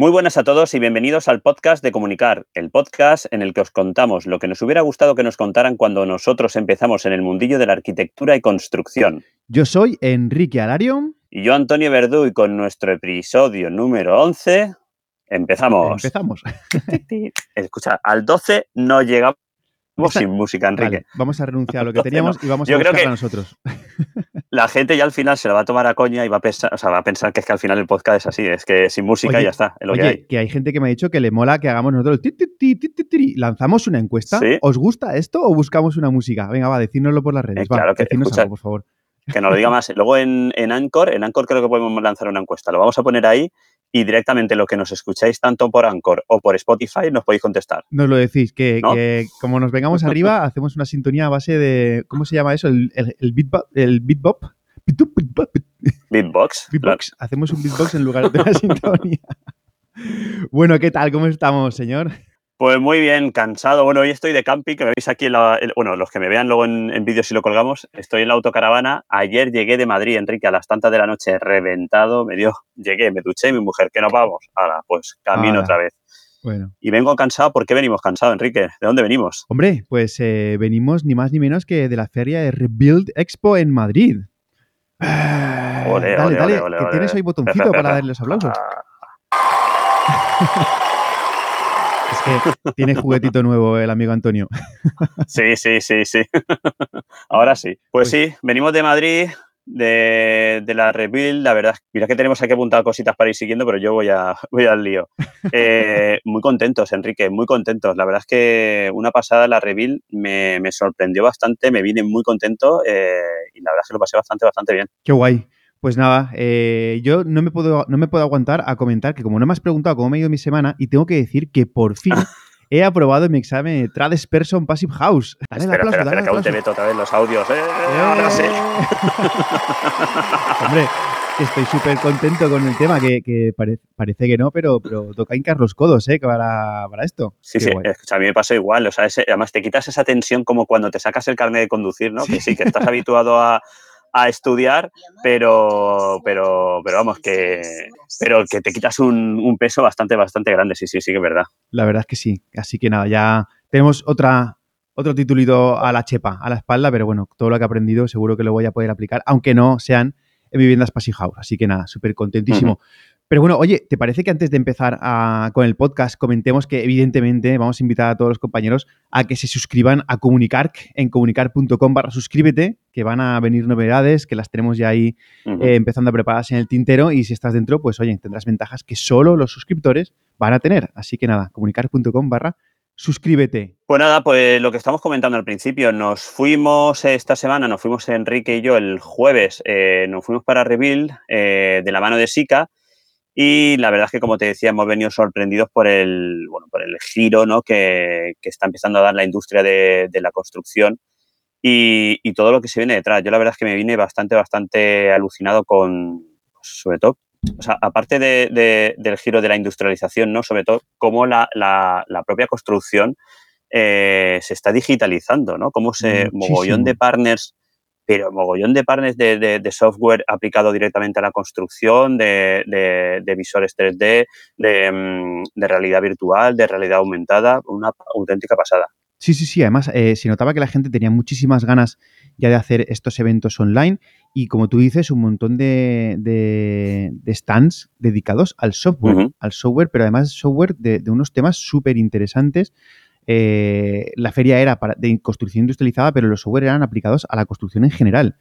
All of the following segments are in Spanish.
Muy buenas a todos y bienvenidos al podcast de Comunicar, el podcast en el que os contamos lo que nos hubiera gustado que nos contaran cuando nosotros empezamos en el mundillo de la arquitectura y construcción. Yo soy Enrique Alario. Y yo, Antonio Verdú, y con nuestro episodio número 11, empezamos. Empezamos. Escucha, al 12 no llegamos sin música, Enrique. Vale, vamos a renunciar a lo que teníamos y vamos a buscarla a nosotros. La gente ya al final se la va a tomar a coña y va a pensar, o sea, va a pensar que es que al final el podcast es así, es que sin música ya está. oye, que, hay. que, hay. gente que me ha dicho que le mola que hagamos nosotros lanzamos una encuesta. ¿Os gusta esto o buscamos una música? Venga, va, decírnoslo por las redes. Eh, claro que algo, por favor. Que nos lo diga más. Luego en, en Anchor, en Anchor creo que podemos lanzar una encuesta. Lo vamos a poner ahí y directamente lo que nos escucháis tanto por Anchor o por Spotify nos podéis contestar. Nos lo decís, que, como nos vengamos arriba, hacemos una sintonía a base de, ¿cómo se llama eso? El, el, el, el. Beatbox. Beatbox. Hacemos un beatbox en lugar de una sintonía. bueno, ¿qué tal? ¿Cómo estamos, señor? Pues muy bien, cansado. Bueno, hoy estoy de camping, que me veis aquí en la. bueno, los que me vean luego en, en vídeos si lo colgamos, estoy en la autocaravana. Ayer llegué de Madrid, Enrique, a las tantas de la noche, reventado. Me dio, llegué, me duché, mi mujer, que nos vamos. Ahora, pues camino otra vez. Bueno. Y vengo cansado. ¿Por qué venimos cansados, Enrique? ¿De dónde venimos? Hombre, pues eh, venimos ni más ni menos que de la feria de Rebuild Expo en Madrid. Ole, dale, ole, dale, ole, que ole, tienes hoy botoncito para darle los aplausos. Es que tiene juguetito nuevo el amigo Antonio. Sí, sí, sí, sí. Ahora sí. Pues, sí, venimos de Madrid, de, de, la Rebuild. La verdad, mira que tenemos aquí apuntado cositas para ir siguiendo, pero yo voy, a, voy al lío. Eh, muy contentos, Enrique, muy contentos. La verdad es que una pasada la Rebuild me, me sorprendió bastante, me vine muy contento eh, y la verdad es que lo pasé bastante, bastante bien. Qué guay. Pues nada, eh, yo no me, puedo, no me puedo aguantar a comentar que como no me has preguntado cómo me ha ido mi semana, y tengo que decir que por fin he aprobado mi examen de Trades Person Passive House. Dale espera, aplauso, espera, espera, que aún te meto otra vez los audios. ¡Eh! ¡Eh! Ahora sí. Hombre, estoy súper contento con el tema, que, que pare, parece que no, pero, pero toca hincar los codos ¿eh? para, para esto. Sí, Qué sí, escucha, a mí me pasó igual. O sea, ese, además te quitas esa tensión como cuando te sacas el carnet de conducir, ¿no? Sí. Que sí, que estás habituado a a estudiar, pero, pero, pero vamos, que, pero que te quitas un, un, peso bastante, bastante grande, sí, sí, sí que es verdad. La verdad es que sí, así que nada, ya tenemos otra, otro titulito a la chepa, a la espalda, pero bueno, todo lo que he aprendido seguro que lo voy a poder aplicar, aunque no sean en viviendas Passive House, así que nada, súper contentísimo. Uh -huh. Pero bueno, oye, ¿te parece que antes de empezar a, con el podcast comentemos que evidentemente vamos a invitar a todos los compañeros a que se suscriban a Comunicar en comunicar.com barra suscríbete, que van a venir novedades, que las tenemos ya ahí uh -huh. eh, empezando a prepararse en el tintero y si estás dentro, pues oye, tendrás ventajas que solo los suscriptores van a tener. Así que nada, comunicar.com barra suscríbete. Pues nada, pues lo que estamos comentando al principio, nos fuimos esta semana, nos fuimos Enrique y yo el jueves, eh, nos fuimos para Rebuild eh, de la mano de Sica y la verdad es que, como te decía, hemos venido sorprendidos por el, bueno, por el giro ¿no? que, que está empezando a dar la industria de, de la construcción y, y, todo lo que se viene detrás. Yo la verdad es que me vine bastante, bastante alucinado con, pues, sobre todo, o sea, aparte de, de, del giro de la industrialización, ¿no? Sobre todo, cómo la, la, la propia construcción eh, se está digitalizando, ¿no? Cómo se, Muchísimo. mogollón de partners pero mogollón de partners de, de, de, software aplicado directamente a la construcción, de, de visores 3D, mm, de, realidad virtual, de realidad aumentada, una auténtica pasada. Sí, sí, sí. Además, eh, se notaba que la gente tenía muchísimas ganas ya de hacer estos eventos online y, como tú dices, un montón de, stands dedicados al software, uh -huh. al software, pero además software de, unos temas súper interesantes. Eh, la feria era para, de construcción industrializada, pero los software eran aplicados a la construcción en general.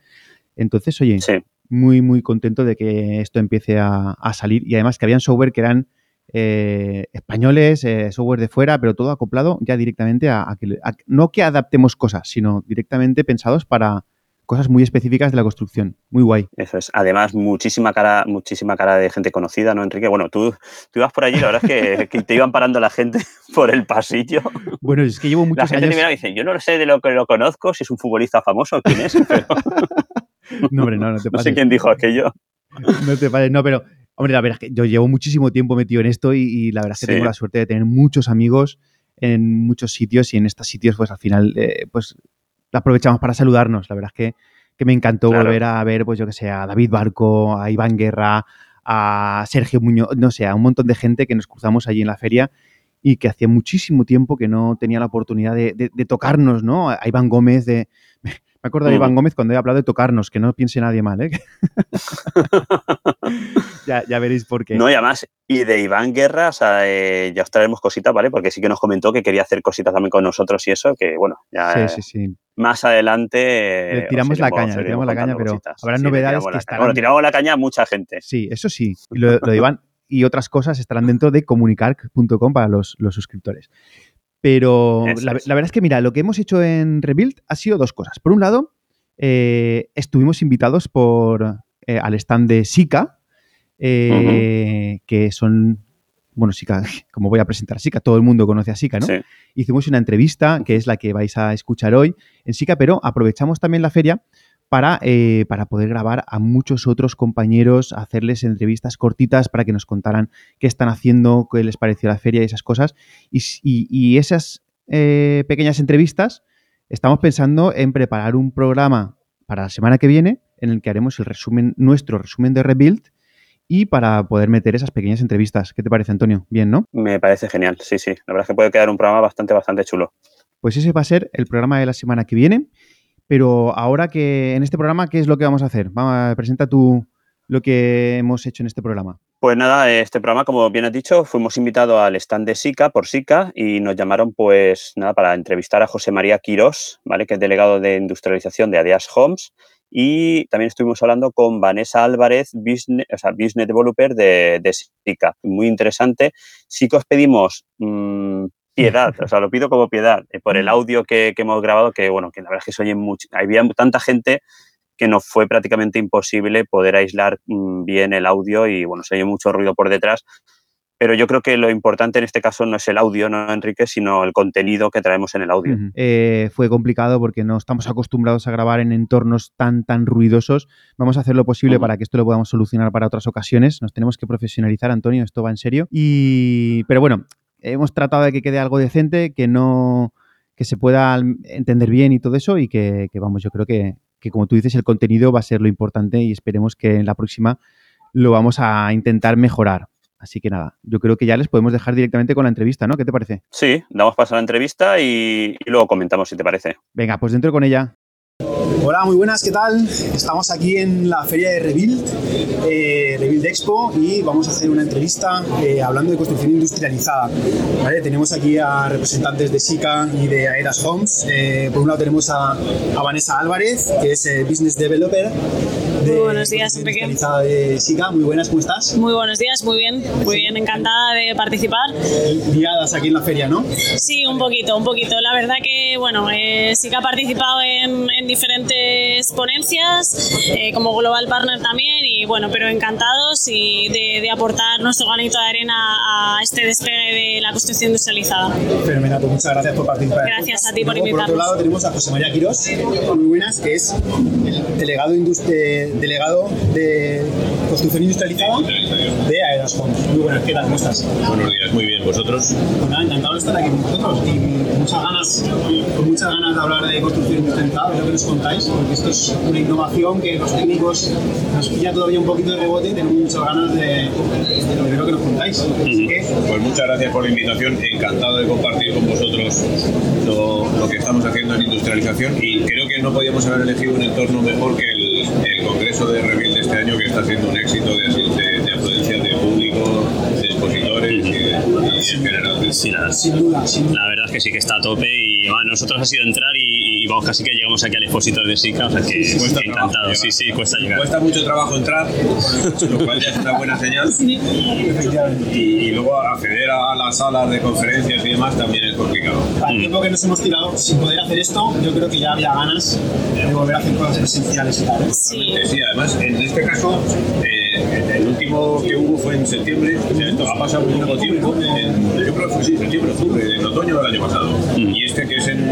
Entonces, oye, sí. muy, muy contento de que esto empiece a, a, salir y además que habían software que eran eh, españoles, eh, software de fuera, pero todo acoplado ya directamente a, a que, a, no que adaptemos cosas, sino directamente pensados para cosas muy específicas de la construcción. Muy guay. Eso es. Además, muchísima cara, muchísima cara de gente conocida, ¿no, Enrique? Bueno, tú, tú ibas por allí, la verdad es que, que, te iban parando la gente por el pasillo. Bueno, es que llevo muchos La gente años... primero dice, yo no sé de lo que lo conozco, si es un futbolista famoso, quién es, pero... no, hombre, no, no te No pases. sé quién dijo aquello. No te pases, no, pero... Hombre, la verdad es que yo llevo muchísimo tiempo metido en esto y, y la verdad es que sí. tengo la suerte de tener muchos amigos en muchos sitios y en estos sitios, pues al final, eh, pues aprovechamos para saludarnos. La verdad es que, que me encantó Claro. volver a ver, pues yo que sé, a David Barco, a Iván Guerra, a Sergio Muñoz, no sé, a un montón de gente que nos cruzamos allí en la feria y que hacía muchísimo tiempo que no tenía la oportunidad de, de tocarnos, ¿no? A Iván Gómez de, me acuerdo de Iván Gómez cuando he hablado de tocarnos, que no piense nadie mal, ¿eh? ya, veréis por qué. No, y además, y de Iván Guerra, o sea, eh, ya os traeremos cositas, ¿vale? Porque sí que nos comentó que quería hacer cositas también con nosotros y eso, que bueno, ya. Sí, sí, sí. Más adelante. Le tiramos la caña, le tiramos la caña, pero habrá novedades que estarán. Bueno, tiramos la caña a mucha gente. Sí, eso sí. lo, de Iván y otras cosas estarán dentro de comunicar.com para los, los suscriptores. Pero la, verdad es que, mira, lo que hemos hecho en Rebuild ha sido dos cosas. Por un lado, eh, estuvimos invitados por eh, al stand de Sika, eh, que son, bueno, Sika, como voy a presentar a Sika, todo el mundo conoce a Sika, ¿no? Hicimos una entrevista, que es la que vais a escuchar hoy en Sika, pero aprovechamos también la feria para, para, poder grabar a muchos otros compañeros, hacerles entrevistas cortitas para que nos contaran qué están haciendo, qué les pareció la feria y esas cosas. Y, esas pequeñas entrevistas estamos pensando en preparar un programa para la semana que viene en el que haremos el resumen, nuestro resumen de Rebuild y para poder meter esas pequeñas entrevistas. ¿Qué te parece, Antonio? Bien, ¿no? Me parece genial, sí, sí. La verdad es que puede quedar un programa bastante, bastante chulo. Pues ese va a ser el programa de la semana que viene. Pero ahora que en este programa, ¿qué es lo que vamos a hacer? Presenta tú lo que hemos hecho en este programa. Pues nada, este programa, como bien has dicho, fuimos invitados al stand de SICA por SICA y nos llamaron, pues nada, para entrevistar a José María Quirós, ¿vale? Que es delegado de industrialización de Adeas Homes. Y también estuvimos hablando con Vanessa Álvarez, business, o sea, business developer de, de SICA. Muy interesante. Sí que os pedimos mm, piedad, o sea, lo pido como piedad eh, por el mm. audio que, que, hemos grabado, que bueno, que la verdad es que se oye mucho. Había tanta gente que nos fue prácticamente imposible poder aislar mm, bien el audio y bueno, se oye mucho ruido por detrás. Pero yo creo que lo importante en este caso no es el audio, ¿no, Enrique? Sino el contenido que traemos en el audio. Eh, fue complicado porque no estamos acostumbrados a grabar en entornos tan, tan ruidosos. Vamos a hacer lo posible para que esto lo podamos solucionar para otras ocasiones. Nos tenemos que profesionalizar, Antonio, esto va en serio. Y, pero bueno, hemos tratado de que quede algo decente, que no que se pueda entender bien y todo eso y que vamos, yo creo que, que como tú dices, el contenido va a ser lo importante y esperemos que en la próxima lo vamos a intentar mejorar. Así que nada, yo creo que ya les podemos dejar directamente con la entrevista, ¿no? ¿Qué te parece? Sí, damos paso a la entrevista y, y luego comentamos si te parece. Venga, pues dentro con ella. Hola, muy buenas, ¿qué tal? Estamos aquí en la feria de Rebuild, eh, Rebuild Expo, y vamos a hacer una entrevista eh, hablando de construcción industrializada. Tenemos aquí a representantes de SICA y de Aedas Homes. Eh, por un lado tenemos a, Vanessa Álvarez, que es eh, Business Developer de muy buenos días, Enrique. de SICA. Muy buenas, ¿cómo estás? Muy buenos días, muy bien, muy bien, encantada de participar. Ligadas aquí en la feria, ¿no? Sí, un poquito, un poquito. La verdad que, bueno, SICA ha participado en, en diferentes ponencias, eh, como Global Partner también, y bueno, pero encantados y de, aportar nuestro granito de arena a este despegue de la construcción industrializada. Fenomenal, pues muchas gracias por participar. Gracias a ti por invitarnos. Por otro lado tenemos a José María Quirós, muy buenas, que es el delegado, delegado de construcción industrializada de Aedas Muy buenas, ¿qué tal? ¿Cómo estás? Buenos días, muy bien. ¿Vosotros? Bueno, encantado de estar aquí con vosotros y muchas ganas, con muchas ganas de hablar de construcción industrializada, lo que nos contáis, porque esto es una innovación que los técnicos nos pilla todavía un poquito de rebote y tenemos muchas ganas de, de, lo que nos contáis. Pues muchas gracias por la invitación, encantado de compartir con vosotros lo, lo, que estamos haciendo en industrialización y creo que no podíamos haber elegido un entorno mejor que el, el Congreso de Revil de este año, que está siendo un éxito de, de, de afluencia de público, de expositores y, y, en general. Sí, la, sin duda, sin duda. la verdad es que sí que está a tope y bueno, nosotros ha sido entrar y, y vamos, casi que llegamos aquí al expositor de SICA, o sea que Sí, cuesta encantado, trabajo sí, sí, cuesta llegar. Cuesta mucho trabajo entrar, lo cual ya es una buena señal. Efectivamente. Y, y luego acceder a las salas de conferencias y demás también es complicado. Al tiempo que nos hemos tirado sin poder hacer esto, yo creo que ya había ganas de volver a hacer cosas presenciales y tal. Sí. Sí, además, en este caso, eh, el último que hubo fue en septiembre, o sea, esto ha pasado un poco tiempo, en- yo creo que fue sí, septiembre, octubre, en otoño del año pasado. Y este que es en,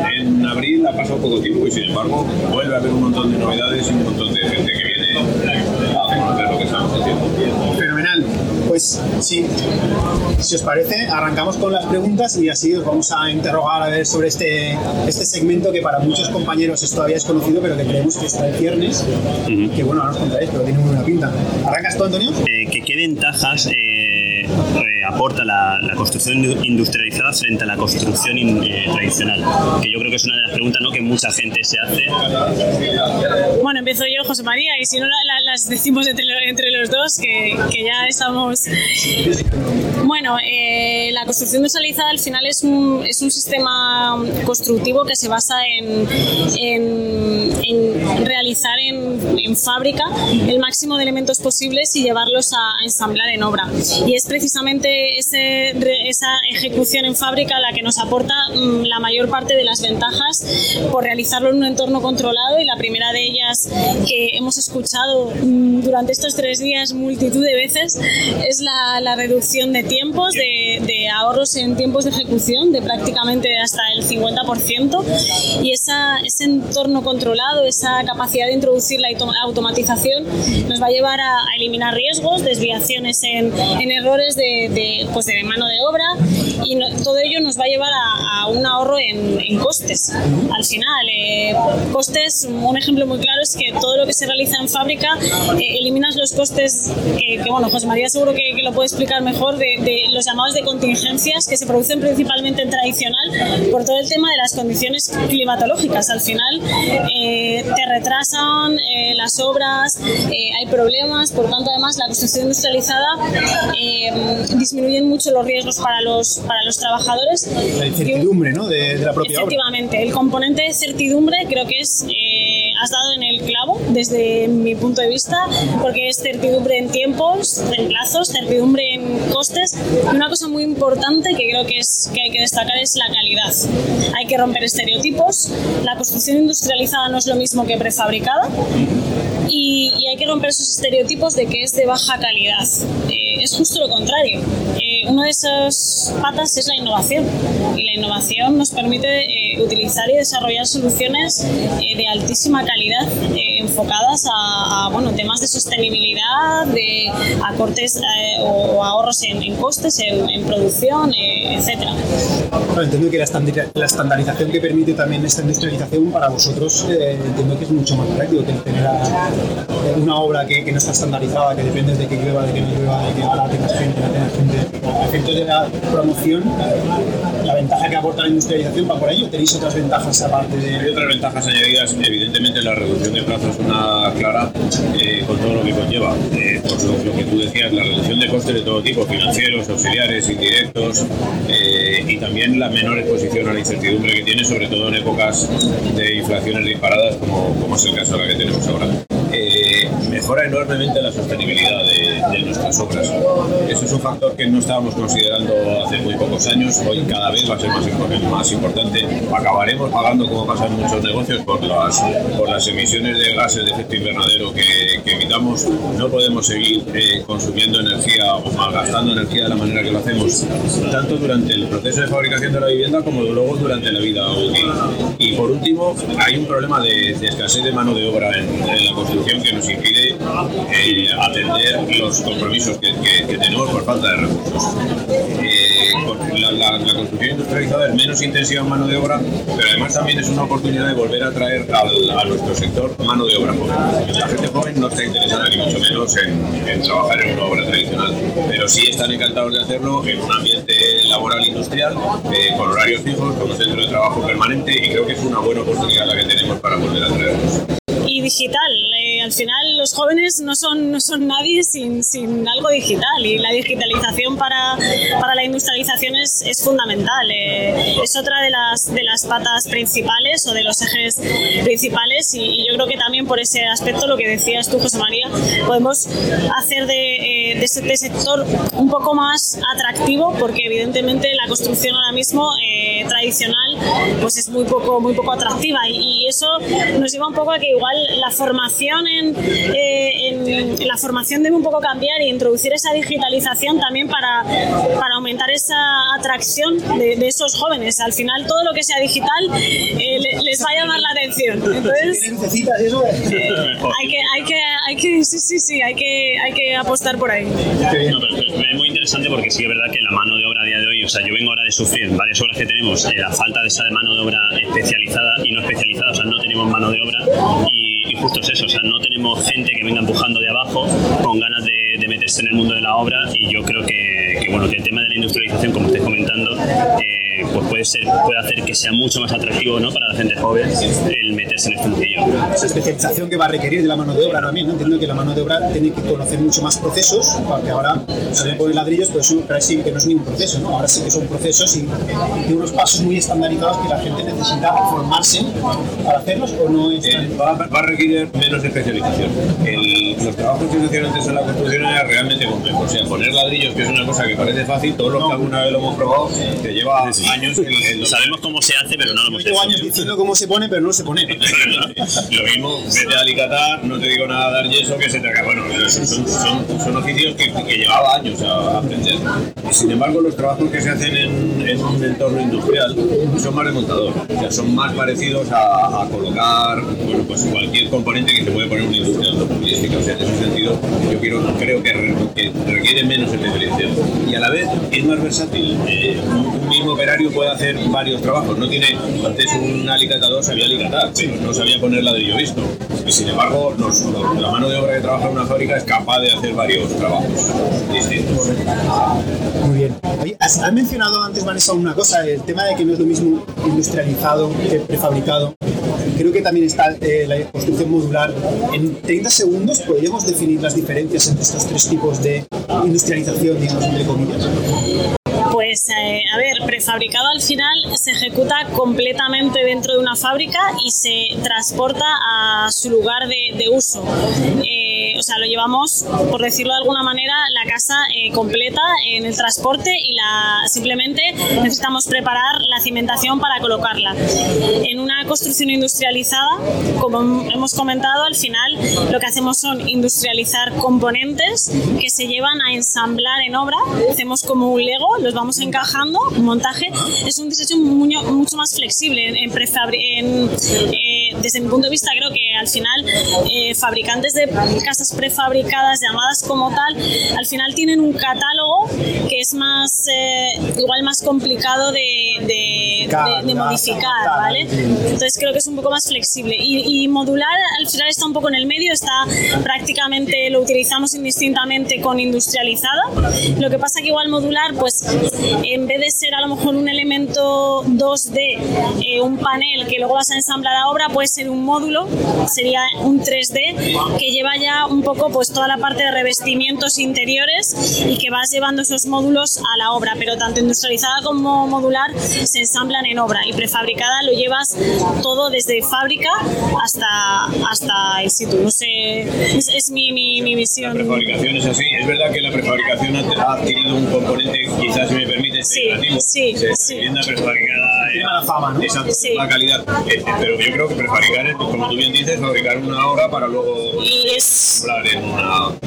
ha pasado poco tiempo y sin embargo vuelve a haber un montón de novedades y un montón de gente que viene a conocer lo que estamos haciendo. Fenomenal. Pues sí, si os parece, arrancamos con las preguntas y así os vamos a interrogar a ver sobre este, este segmento que para muchos compañeros es todavía desconocido, pero que creemos que está el viernes, que bueno, ahora os contaréis, pero tiene muy buena pinta. ¿Arrancas tú, Antonio? Eh, ¿qué, ¿Qué ventajas eh, eh, aporta la, la construcción industrializada frente a la construcción in- eh, tradicional? Que yo creo que es una de las preguntas ¿no? que mucha gente se hace. Bueno, empiezo yo, José María, y si no la- la- las decimos entre, entre los dos, que, que ya estamos... Bueno, eh, la construcción industrializada al final es un, es un sistema constructivo que se basa en, en- en realizar en, en fábrica el máximo de elementos posibles y llevarlos a, a ensamblar en obra. Y es precisamente ese esa ejecución en fábrica la que nos aporta mm, la mayor parte de las ventajas por realizarlo en un entorno controlado y la primera de ellas que hemos escuchado mm, durante estos tres días multitud de veces es la, la reducción de tiempos, de, de ahorros en tiempos de ejecución de prácticamente hasta el 50% y esa, ese entorno controlado, esa capacidad de introducir la auto- automatización nos va a llevar a, a eliminar riesgos, desviaciones en, en errores de, de, pues de mano de obra y no- todo ello nos va a llevar a, a un ahorro en, en costes. Al final, eh, costes, un ejemplo muy claro es que todo lo que se realiza en fábrica eh, eliminas los costes eh, que, bueno, José María seguro que, que lo puede explicar mejor, de, de los llamados de contingencias que se producen principalmente en tradicional por todo el tema de las condiciones climatológicas. Al final eh, te retrasan eh, las obras, eh, hay problemas, por tanto además la construcción industrializada eh, disminuyen mucho los riesgos para los, para los trabajadores. La Y incertidumbre ¿no? de, de la propia obra. Efectivamente, componente de certidumbre creo que es, eh, has dado en el clavo desde mi punto de vista, porque es certidumbre en tiempos, en plazos, certidumbre en costes. Y una cosa muy importante que creo que, es, que hay que destacar es la calidad. Hay que romper estereotipos. La construcción industrializada no es lo mismo que prefabricada y, hay que romper esos estereotipos de que es de baja calidad. Eh, es justo lo contrario. Eh, una de esas patas es la innovación y la innovación nos permite eh, utilizar y desarrollar soluciones de altísima calidad enfocadas a, a, bueno, temas de sostenibilidad, de acortes eh, o, o ahorros en, en costes, en, en producción, eh, etcétera. Claro, entiendo que la, estandari- la estandarización que permite también esta industrialización para vosotros eh, entiendo que es mucho más práctico que tener a- eh, una obra que, que no está estandarizada, que depende de que llueva, de que no llueva, de que ahora tengas gente, no tengas gente. A efectos de la promoción, la ventaja que aporta la industrialización va por ahí o tenéis otras ventajas aparte Hay de... otras ventajas añadidas, evidentemente la reducción de plazos es una clara eh, con todo lo que conlleva. Eh, por lo, lo que tú decías, la reducción de costes de todo tipo, financieros, auxiliares, indirectos, eh, y también la menor exposición a la incertidumbre que tiene, sobre todo en épocas de inflaciones disparadas, como, como es el caso de la que tenemos ahora. Eh, mejora enormemente la sostenibilidad de, de nuestras obras. Eso es un factor que no estábamos considerando hace muy pocos años, hoy cada vez va a ser más, más importante. Acabaremos pagando, como pasa en muchos negocios, por las, por las emisiones de gases de efecto invernadero que, que emitamos. No podemos seguir eh, consumiendo energía o malgastando energía de la manera que lo hacemos, tanto durante el proceso de fabricación de la vivienda como luego durante la vida útil. Y por último, hay un problema de, de escasez de mano de obra en, en la construcción que nos impide eh, atender los compromisos que, que- que tenemos por falta de recursos. Eh, la, la- la construcción industrializada es menos intensiva en mano de obra, pero además también es una oportunidad de volver a traer al- a nuestro sector mano de obra joven. La gente joven no está interesada ni mucho menos en, en trabajar en una obra tradicional, pero sí están encantados de hacerlo en un ambiente laboral industrial, eh, con horarios fijos, con un centro de trabajo permanente y creo que es una buena oportunidad la que tenemos para volver a traerlos. y digital. Al final los jóvenes no son, no son nadie sin, sin algo digital y la digitalización para, para la industrialización es, es fundamental. Eh, es otra de las, de las patas principales o de los ejes principales y, y yo creo que también por ese aspecto, lo que decías tú, José María, podemos hacer de, eh, de este sector un poco más atractivo porque evidentemente la construcción ahora mismo eh, tradicional pues es muy poco, muy poco atractiva y, y eso nos lleva un poco a que igual la formación en, eh, en, la formación debe un poco cambiar e introducir esa digitalización también para, para aumentar esa atracción de, de esos jóvenes. Al final todo lo que sea digital eh, le- les va a llamar la atención. Entonces, ¿Tiene lucecitas eso? hay que, hay que, hay que, sí, sí, sí, hay que, hay que apostar por ahí. No, pero es es muy interesante porque sí es verdad que la mano de obra a día de hoy, o sea, yo vengo ahora de sufrir varias obras que tenemos eh, la falta de esa de mano de obra especializada y no especializada, o sea, no tenemos mano de obra y, justo es eso, o sea, no tenemos gente que venga empujando de abajo con ganas de, meterse en el mundo de la obra y yo creo que, que, bueno, que el tema de industrialización, como estáis comentando, eh, pues puede ser puede hacer que sea mucho más atractivo ¿no? para la gente joven el meterse en este mundillo. Esa especialización que va a requerir de la mano de obra también, ¿no? Entiendo que la mano de obra tiene que conocer mucho más procesos, porque ahora se le ponen ladrillos, pero, eso, pero sí que no es ni un proceso, ¿no? Ahora sí que son procesos y, y unos pasos muy estandarizados que la gente necesita formarse para hacerlos o no es Eh, va, va a requerir menos especialización. El- los trabajos que se hacían antes en la construcción eran realmente complejos. O sea, poner ladrillos, que es una cosa que parece fácil, todos los que alguna vez lo hemos probado, te lleva años el, el- Sabemos cómo se hace, pero no lo hemos hecho. años diciendo cómo se pone, pero no se pone. Lo mismo, vete a alicatar, no te digo nada dar yeso que se te acaba. Bueno, son, son, son- son oficios que, que llevaba años a aprender. Sin embargo, los trabajos que se hacen en, en un entorno industrial son más de montador. O sea, son más parecidos a, a colocar bueno, pues cualquier componente que se puede poner en una industria automovilística. O sea, en ese sentido, yo quiero, creo que, re- que requiere menos especialización. Y a la vez es más versátil. Eh, un mismo operario puede hacer varios trabajos. No tiene, antes un alicatador sabía alicatar, pero no sabía poner ladrillo visto. Y sin embargo, la mano de obra que trabaja en una fábrica es capaz de hacer varios trabajos distintos. Muy bien. Has mencionado antes, Vanessa, una cosa, el tema de que no es lo mismo industrializado que prefabricado. Creo que también está eh, la construcción modular. En 30 segundos, ¿podríamos definir las diferencias entre estos tres tipos de industrialización, digamos, entre comillas? Pues, eh, a ver, prefabricado al final se ejecuta completamente dentro de una fábrica y se transporta a su lugar de, uso. Eh, sea, lo llevamos, por decirlo de alguna manera, la casa eh, completa en el transporte y la simplemente necesitamos preparar la cimentación para colocarla. En una construcción industrializada, como hemos comentado, al final lo que hacemos son industrializar componentes que se llevan a ensamblar en obra. Hacemos como un Lego, los vamos encajando, un montaje. Es un diseño mucho más flexible. En, en en, eh, desde mi punto de vista, creo que al final eh, fabricantes de casas prefabricadas llamadas como tal, al final tienen un catálogo que es más, eh, igual más complicado de, de- de- de modificar, ¿vale? Entonces creo que es un poco más flexible. Y, y modular al final está un poco en el medio, está prácticamente, lo utilizamos indistintamente con industrializada. Lo que pasa que igual modular, pues en vez de ser a lo mejor un elemento 2D, eh, un panel que luego vas a ensamblar a obra, puede ser un módulo, sería un 3D que lleva ya un poco pues toda la parte de revestimientos interiores y que vas llevando esos módulos a la obra, pero tanto industrializada como modular se ensamblan en obra y prefabricada lo llevas todo desde fábrica hasta, hasta el sitio. No sé, es, es mi, mi, mi La visión. prefabricación es así. Es verdad que la prefabricación ha adquirido un componente, quizás si me permite, Sí, negativo. sí, O sea, sí. La vivienda prefabricada Tiene mala fama, ¿no? Exacto, Sí. la calidad. Eh, pero yo creo que prefabricar es, como tú bien dices, fabricar una obra para luego Y es, hablar en una, en una-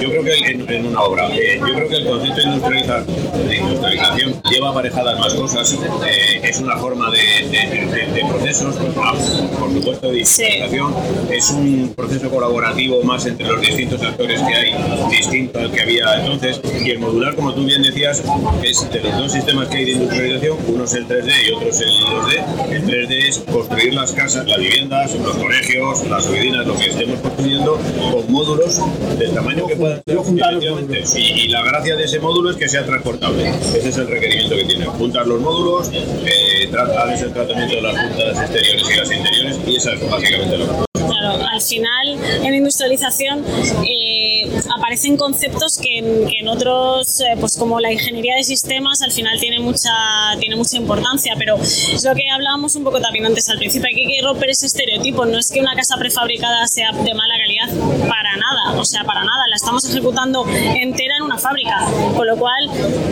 yo creo que en, en una obra. Eh, yo creo que el concepto de, de industrialización lleva aparejadas más cosas. Eh, es una forma de, de- de- de procesos ah, por supuesto de Sí. industrialización. Es un proceso colaborativo más entre los distintos actores que hay distinto al que había entonces. Y el modular como tú bien decías es de los dos sistemas que hay de industrialización. Uno es el 3D y otro es el 2D el 3D es construir las casas las viviendas los colegios las oficinas lo que estemos construyendo con módulos del tamaño que los efectivamente. y, y la gracia de ese módulo es que sea transportable ese es el requerimiento que tiene juntar los módulos eh, tra- haces el tratamiento de las puntas exteriores y las interiores y esa es básicamente la al final en industrialización eh, aparecen conceptos que en, otros, eh, pues como la ingeniería de sistemas, al final tiene mucha, tiene mucha importancia, pero es lo que hablábamos un poco también antes al principio, hay que romper ese estereotipo, no es que una casa prefabricada sea de mala calidad, para nada, o sea, para nada, la estamos ejecutando entera en una fábrica, con lo cual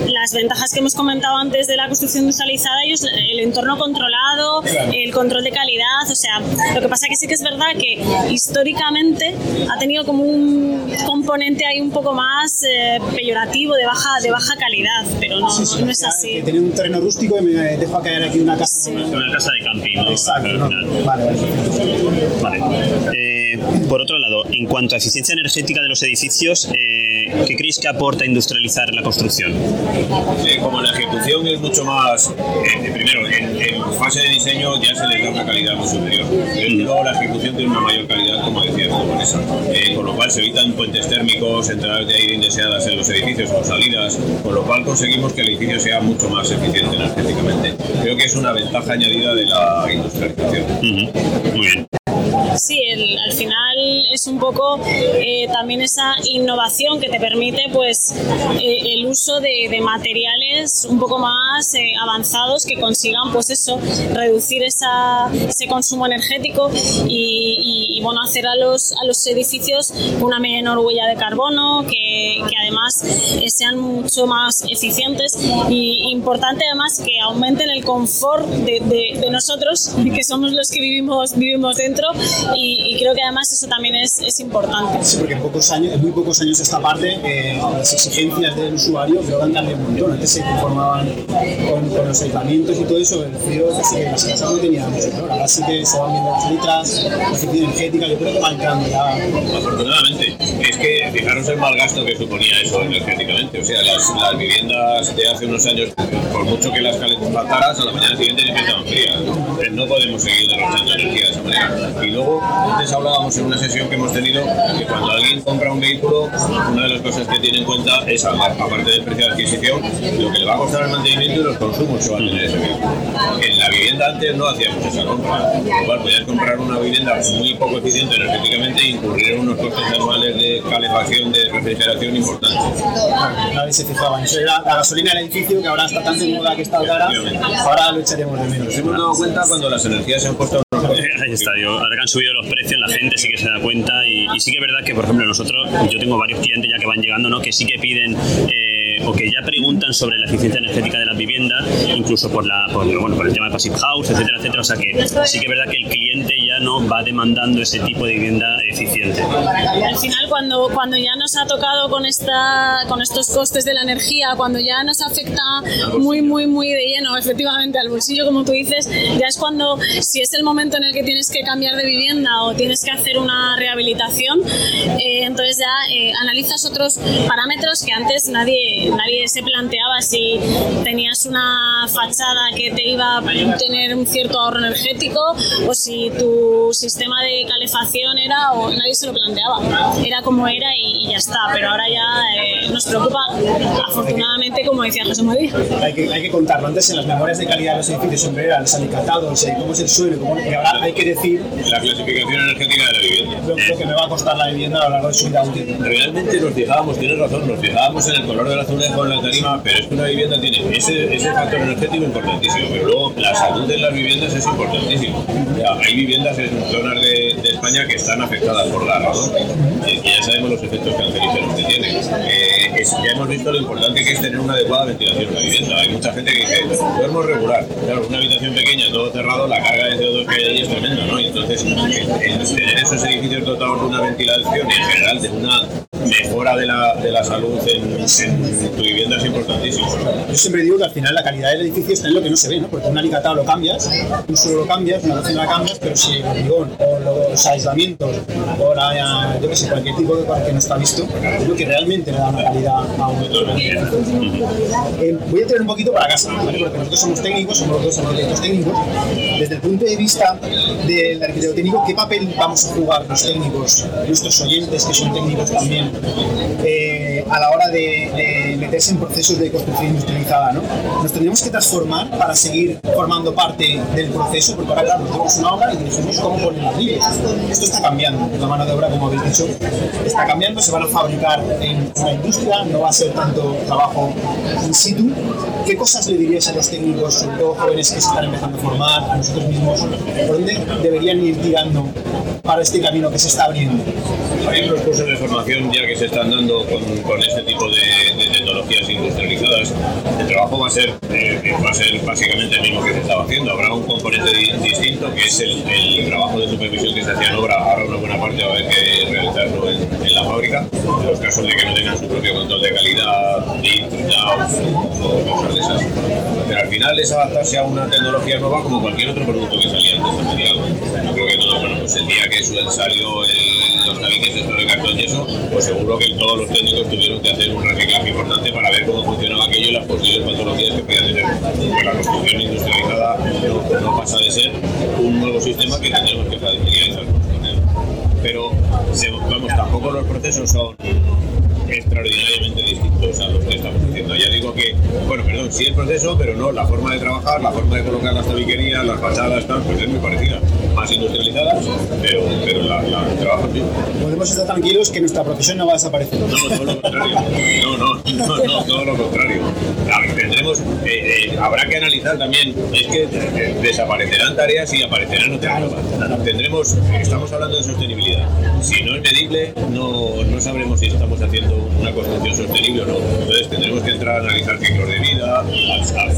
las ventajas que hemos comentado antes de la construcción industrializada, ellos, el entorno controlado, el control de calidad, o sea, lo que pasa que sí que es verdad que históricamente ha tenido como un componente ahí un poco más eh, peyorativo, de baja, de baja calidad, pero no, no, es así. Tenía un terreno rústico y me dejo caer aquí una casa. Una casa de camping, ¿no? Exacto. Vale, vale. Eh, por otro lado, en cuanto a eficiencia energética de los edificios, eh, ¿qué creéis que aporta industrializar la construcción? como la ejecución es mucho más, primero, en, fase de diseño ya se les da una calidad muy superior. Luego la ejecución tiene una mayor calidad, como decía, con esa. con lo cual se evitan puentes térmicos, entradas de aire indeseadas en los edificios o salidas, con lo cual conseguimos que el edificio sea mucho más eficiente energéticamente. Creo que es una ventaja añadida de la industrialización. Muy bien. Sí, al final es un poco eh, también esa innovación que te permite pues eh, el uso de, materiales un poco más eh, avanzados que consigan pues eso, reducir esa, ese consumo energético y, bueno, hacer a los, a los edificios una menor huella de carbono, que, que además sean mucho más eficientes y importante además que aumenten el confort de, de, de nosotros, que somos los que vivimos, vivimos dentro y, creo que además eso también es, es, importante. Sí, porque en, pocos años, en muy pocos años esta parte, eh, las exigencias del usuario creo que han cambiado un montón. Antes se conformaban con, con, los aislamientos y todo eso, el frío casi que en las casas no tenía mucho calor. Ahora sí que se van viendo las letras, la eficiencia energética, yo creo que van cambiando. Afortunadamente, es que fijaros el mal gasto que suponía eso energéticamente. O sea, las, las viviendas de hace unos años, por mucho que las calentaras, a la mañana siguiente ya estaban frías. ¿no? podemos seguir derrochando energía de esa manera. Y luego antes hablábamos en una sesión que hemos tenido que cuando alguien compra un vehículo, una de las cosas que tiene en cuenta es, aparte del precio de adquisición, lo que le va a costar el mantenimiento y los consumos que va a tener ese vehículo. En la vivienda antes no hacíamos esa compra. Igual podías comprar una vivienda muy poco eficiente energéticamente e incurrir en unos costes anuales de calefacción, de refrigeración importantes. Nadie se fijaba en eso. Era la gasolina del edificio, que ahora está tan de moda que está cara, ahora lo echaremos de menos. Nos hemos dado cuenta cuando las energías se han puesto Ahí está, ahora que han subido los precios, la gente sí que se da cuenta y, sí que es verdad que, por ejemplo, nosotros, yo tengo varios clientes ya que van llegando, ¿no? Que sí que piden eh, o que ya preguntan sobre la eficiencia energética de las viviendas, incluso por la, por, bueno, por el tema de passive house, etcétera, etcétera. O sea que sí que es verdad que el cliente ya no va demandando ese tipo de vivienda eficiente. Al final, cuando, cuando ya nos ha tocado con esta, con estos costes de la energía, cuando ya nos afecta muy, muy, muy de lleno, efectivamente, al bolsillo, como tú dices, ya es cuando, si es el momento en el que tienes que cambiar de vivienda o tienes que hacer una rehabilitación, eh, entonces ya eh, analizas otros parámetros que antes nadie, nadie se planteaba si tenías una fachada que te iba a tener un cierto ahorro energético o si tu sistema de calefacción era o nadie se lo planteaba. Era como era y, ya está, pero ahora ya eh, nos preocupa afortunadamente, como decía José María. Hay que, hay que contarlo. Antes en las memorias de calidad de los edificios siempre era el salicatado, cómo es el suelo, cómo, y ahora hay que decir... La clasificación energética de la vivienda. Lo, que me va a costar la vivienda a lo largo de su vida útil. Realmente nos fijábamos, tienes razón, nos fijábamos en el color del azulejo en la tarima, pero es que una vivienda tiene ese, ese factor energético importantísimo, pero luego la salud de las viviendas es importantísimo. hay viviendas en zonas de, de, España que están afectadas por la razón, y ya sabemos los efectos cancerígenos que tienen. Eh, ya hemos visto lo importante que es tener una adecuada ventilación en la vivienda. Hay mucha gente que dice, duermo regular. Claro, una habitación pequeña, todo cerrado, la carga de CO2 que hay ahí es tremenda, ¿no? Y entonces, tener esos edificios dotados de una ventilación y en general de una mejora de la, de la salud en, en, tu vivienda es importantísimo. Yo siempre digo que al final la calidad del edificio está en lo que no se ve, ¿no? Porque un alicatado lo cambias, un suelo lo cambias, una cocina la cambias, pero si el hormigón o los aislamientos o la, yo qué sé, cualquier tipo de cosa que no está visto, es lo que realmente le da una calidad a un. Eh, voy a tener un poquito para casa, ¿vale? Porque nosotros somos técnicos, somos los dos arquitectos técnicos. Desde el punto de vista del arquitecto técnico, ¿qué papel vamos a jugar los técnicos, nuestros oyentes que son técnicos también, eh, a la hora de, meterse en procesos de construcción industrializada. ¿no? nos tendremos que transformar para seguir formando parte del proceso, porque ahora, claro, tenemos una obra y dirigimos cómo poner las líneas. Esto está cambiando, la mano de obra, como habéis dicho, está cambiando, se van a fabricar en una industria, no va a ser tanto trabajo in situ. ¿Qué cosas le diríais a los técnicos, sobre todo jóvenes que se están empezando a formar, a nosotros mismos, por dónde deberían ir tirando para este camino que se está abriendo? Hay unos cursos de formación ya que se están dando con, con este tipo de, de, tecnologías industrializadas. El trabajo va a ser eh, va a ser básicamente el mismo que se estaba haciendo. Habrá un componente di distinto que es el, el, trabajo de supervisión que se hacía en obra. Ahora una buena parte va a haber que realizarlo en, en la fábrica. En los casos de que no tengan su propio control de calidad, DIT, o cosas de esas. Pero al final es adaptarse a una tecnología nueva como cualquier otro producto que salía antes. Pues el día que salió el, los tabiques estos de cartón y eso, pues seguro que todos los técnicos tuvieron que hacer un reciclaje importante para ver cómo funcionaba aquello y las posibles patologías que podían tener. Porque la construcción industrializada no, no pasa de ser un nuevo sistema que tendremos que facilitar. Pero, vamos, tampoco los procesos son extraordinariamente distintos a los que estamos haciendo. Ya digo que, bueno, perdón, sí el proceso, pero no la forma de trabajar, la forma de colocar las tabiquerías, las fachadas, tal, pues es muy parecida. Más industrializadas, pero, pero la, la, el trabajo sí. Podemos estar tranquilos que nuestra profesión no va a desaparecer. No, todo lo contrario. No, no, no, no todo lo contrario. A ver, tendremos, eh, eh, habrá que analizar también, es que eh, desaparecerán tareas y aparecerán otras nuevas. Tendremos, estamos hablando de sostenibilidad. Si no es medible, no, no sabremos si estamos haciendo una construcción sostenible o no. Entonces tendremos que entrar a analizar ciclos de vida,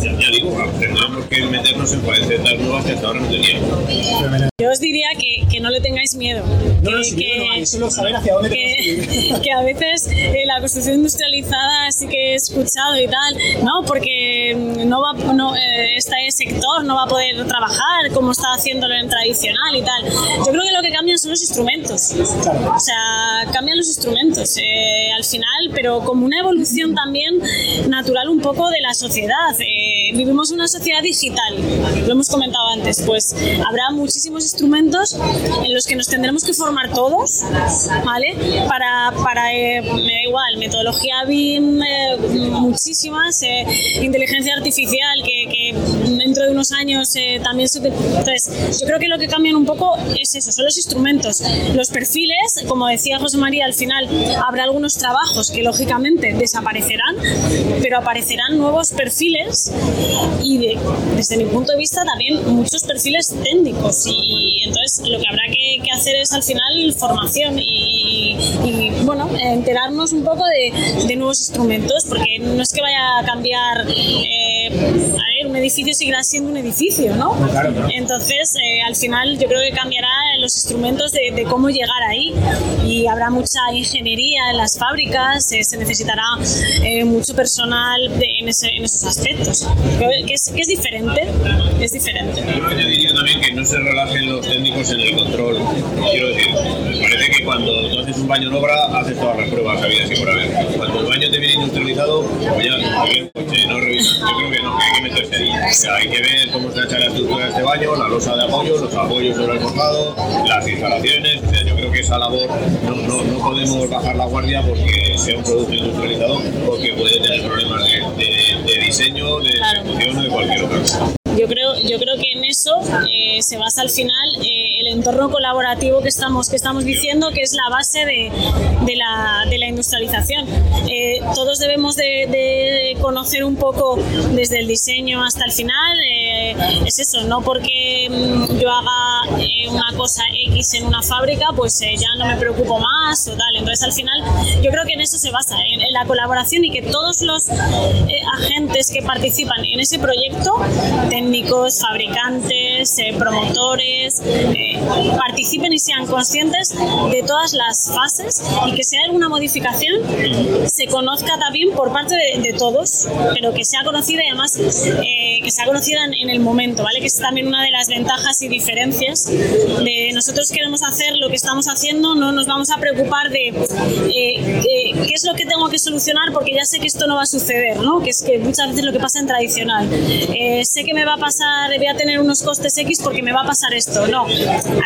ya digo, tendremos que meternos en facetas nuevas que hasta ahora no teníamos. Yo os diría que, que no le tengáis miedo. No, que, no, sin miedo no hay, solo saber hacia dónde que, que a veces eh, la construcción industrializada sí que he escuchado y tal, no, porque no va, no, eh, este sector no va a poder trabajar como está haciéndolo en tradicional y tal. Yo creo que lo que cambian son los instrumentos. O sea, cambian los instrumentos eh, al final, pero como una evolución también natural un poco de la sociedad. Eh, vivimos una sociedad digital, lo hemos comentado antes, pues habrá muchísimos instrumentos en los que nos tendremos que formar todos, ¿vale? Para, para eh, me da igual, metodología BIM, eh, muchísimas, eh, inteligencia artificial, que, que, dentro de unos años eh, también se... Entonces, yo creo que lo que cambian un poco es eso, son los instrumentos. Los perfiles, como decía José María, al final habrá algunos trabajos que lógicamente desaparecerán, pero aparecerán nuevos perfiles y de, desde mi punto de vista también muchos perfiles técnicos y entonces lo que habrá que, que hacer es al final formación y, y bueno, enterarnos un poco de, de, nuevos instrumentos porque no es que vaya a cambiar eh, a ver, un edificio seguirá siendo un edificio, ¿no? Claro, claro. Entonces, eh, al final yo creo que cambiará los instrumentos de, de, cómo llegar ahí y habrá mucha ingeniería en las fábricas, eh, se necesitará eh, mucho personal de, en, ese, en, esos aspectos, que es, que es, diferente, es diferente. Yo añadiría también que no se relajen los técnicos en el control. Quiero decir, me parece que cuando tú haces un baño en obra, haces todas las pruebas habidas y por haber. Cuando el baño te viene industrializado, pues ya, revisas. Yo creo que no, que hay que meterse ahí. O sea, hay que ver cómo está hecha la estructura de este baño, la losa de apoyo, los apoyos sobre el costado, las instalaciones. O sea, yo creo que esa labor no, no, no, podemos bajar la guardia porque sea un producto industrializado, porque puede tener problemas de, de, de diseño, de claro. ejecución o de cualquier otra cosa. Yo creo, yo creo que en eso eh, se basa al final eh, el entorno colaborativo que estamos, que estamos diciendo, que es la base de, de, la, de la, industrialización. Eh, todos debemos de, de, conocer un poco desde el diseño hasta el final. es eso, no porque mm, yo haga una cosa X en una fábrica, pues ya no me preocupo más o tal. Entonces al final yo creo que en eso se basa, en, en la colaboración y que todos los agentes que participan en ese proyecto técnicos, fabricantes, eh, promotores, eh, participen y sean conscientes de todas las fases y que si hay alguna modificación se conozca también por parte de, todos, pero que sea conocida y además eh, que sea conocida en, el momento, ¿vale? Que es también una de las ventajas y diferencias de nosotros queremos hacer lo que estamos haciendo, no nos vamos a preocupar de qué es lo que tengo que solucionar porque ya sé que esto no va a suceder, ¿no? Que es que muchas veces lo que pasa en tradicional. sé que me va a pasar, voy a tener unos costes X porque me va a pasar esto. No,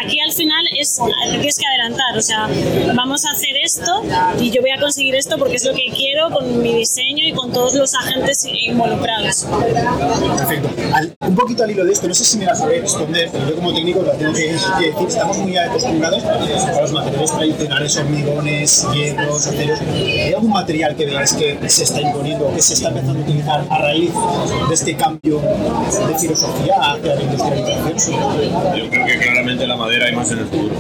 aquí al final es, te tienes que adelantar, o sea, vamos a hacer esto y yo voy a conseguir esto porque es lo que quiero con mi diseño y con todos los agentes involucrados. Perfecto. un poquito al hilo de esto, no sé si me vas a responder, pero yo como técnico lo tengo que, decir, estamos muy acostumbrados a los materiales tradicionales, hormigones, hierros, aceros. ¿Hay algún material que veáis que se está imponiendo, que se está empezando a utilizar a raíz de este cambio de filosofía hacia la industrialización? Yo creo que claramente la madera hay más en el futuro.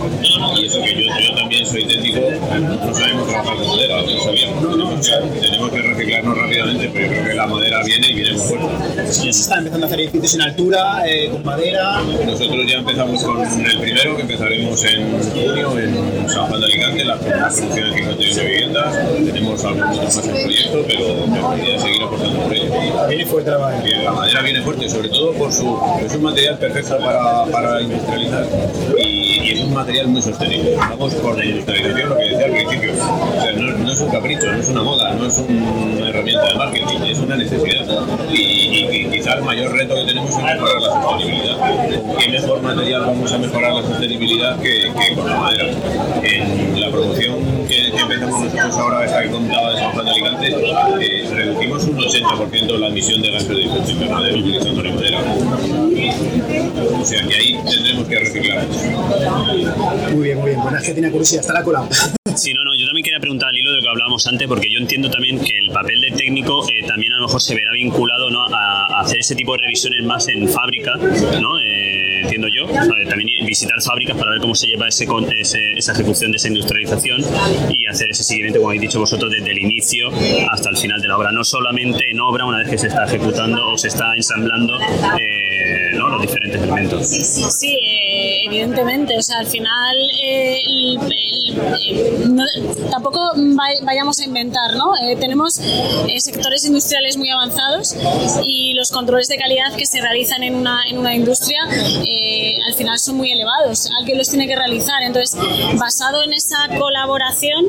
Y eso que yo, yo también soy técnico, no sabemos trabajar con madera, no sabíamos. No, no, tenemos que reciclarnos rápidamente, pero yo creo que la madera viene y viene muy fuerte. Ya se está empezando a hacer edificios en altura, eh, con madera. Nosotros ya empezamos con el primero, que empezaremos en junio en San Juan de Alicante, la primera producción de 51 viviendas. Tenemos algunos más en proyecto, pero me gustaría seguir apostando por ello. Viene fuerte la madera. La madera viene fuerte, sobre todo por su. Es un material perfecto para, para industrializar y, es un material muy sostenible. Vamos por la industrialización, lo que decía al principio. O sea, no, es un capricho, no es una moda, no es una herramienta de marketing, es una necesidad. Y, quizás el mayor reto que tenemos es mejorar la sostenibilidad. ¿Con qué mejor material vamos a mejorar la sostenibilidad que, que con la madera? En la promoción que, que empezamos nosotros ahora, esta que contaba de San Juan de Alicante, eh, reducimos un 80% la emisión de gases de efecto invernadero utilizando la madera. O sea que ahí tendremos que reciclar. Muy bien, muy bien. Bueno, es que tiene curiosidad, está la cola. Sí, no, no, yo también quería preguntar al hilo de lo que hablábamos antes, porque yo entiendo también que el papel de técnico eh, también a lo mejor se verá vinculado ¿no? a, hacer ese tipo de revisiones más en fábrica, ¿no? Eh, entiendo yo, también visitar fábricas para ver cómo se lleva ese, esa ejecución de esa industrialización y hacer ese seguimiento, como habéis dicho vosotros, desde el inicio hasta el final de la obra, no solamente en obra una vez que se está ejecutando o se está ensamblando. Eh, ¿no? los diferentes elementos. Sí, sí evidentemente. O sea, al final el, tampoco vayamos a inventar, ¿no? Eh, tenemos eh, sectores industriales muy avanzados y los controles de calidad que se realizan en una, en una industria eh, al final son muy elevados. Alguien los tiene que realizar. Entonces, basado en esa colaboración,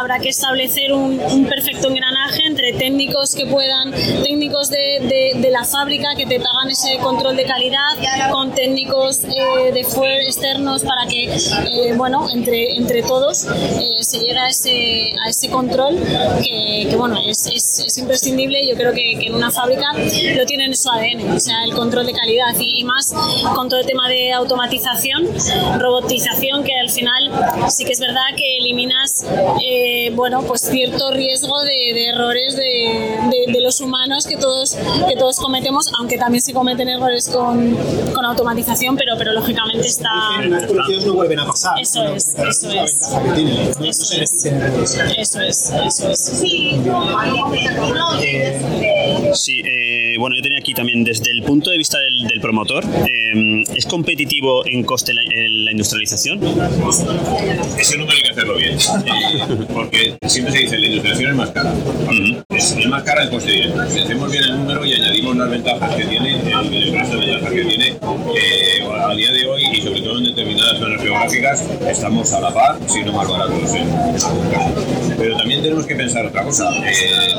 habrá que establecer un, perfecto engranaje entre técnicos que puedan, técnicos de, de, la fábrica que te pagan ese control de calidad, con técnicos de fuera externos para que, bueno, entre entre todos eh, se llega a ese, a ese control que, bueno, es, es, imprescindible. Yo creo que, en una fábrica lo tienen en su ADN, o sea, el control de calidad y, más con todo el tema de automatización, robotización, que al final sí que es verdad que eliminas, eh, bueno, pues cierto riesgo de, errores de, de, los humanos que todos, que todos cometemos, aunque también se cometen errores con, con automatización, pero, pero lógicamente está... no vuelven a pasar. Eso es, eso es. Eso es, eso es. Sí, eh, bueno, yo tenía aquí también, desde el punto de vista del, promotor, eh, ¿es competitivo en coste la, industrialización? Ese número hay que hacerlo bien, eh, porque siempre se dice la industrialización es más cara. Es, más cara el coste directo. Si hacemos bien el número y añadimos las ventajas que tiene, el, resto de ventajas que tiene, a día de hoy y sobre todo en determinadas zonas geográficas, estamos a la par, si no más baratos en, Pero también tenemos que pensar otra cosa. Eh,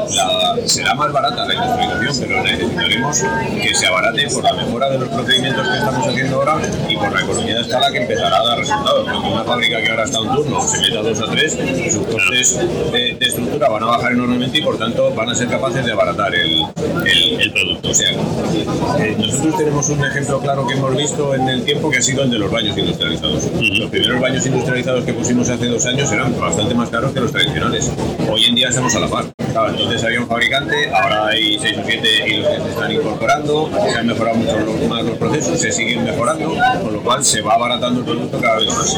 será más barata la industrialización, pero necesitaremos que se abarate por la mejora de los procedimientos que estamos haciendo ahora y por la economía de escala que empezará a dar resultados. Porque una fábrica que ahora está a un turno se meta dos a tres, sus costes de, estructura van a bajar enormemente y por tanto van a ser capaces de abaratar el, el, producto. O sea, eh, nosotros tenemos un ejemplo claro que hemos visto en el tiempo que ha sido el de los baños industrializados. Los primeros baños industrializados que pusimos hace dos años eran bastante más caros que los tradicionales. Hoy en día estamos a la par. entonces había un fabricante, ahora hay seis o siete y los que se están incorporando, se han mejorado mucho más los procesos, se siguen mejorando, con lo cual se va abaratando el producto cada vez más.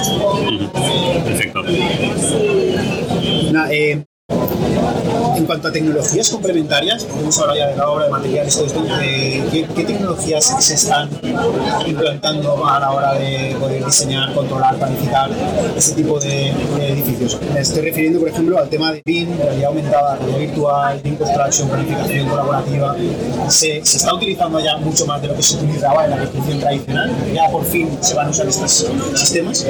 Perfecto. eh, en cuanto a tecnologías complementarias, hemos hablado ya de la obra de materiales, esto, eh, ¿qué, tecnologías se están implantando a la hora de poder diseñar, controlar, planificar ese tipo de, edificios? Me estoy refiriendo, por ejemplo, al tema de BIM, realidad aumentada, realidad virtual, BIM Construction, planificación colaborativa. Se, está utilizando ya mucho más de lo que se utilizaba en la construcción tradicional. Ya por fin se van a usar estos sistemas.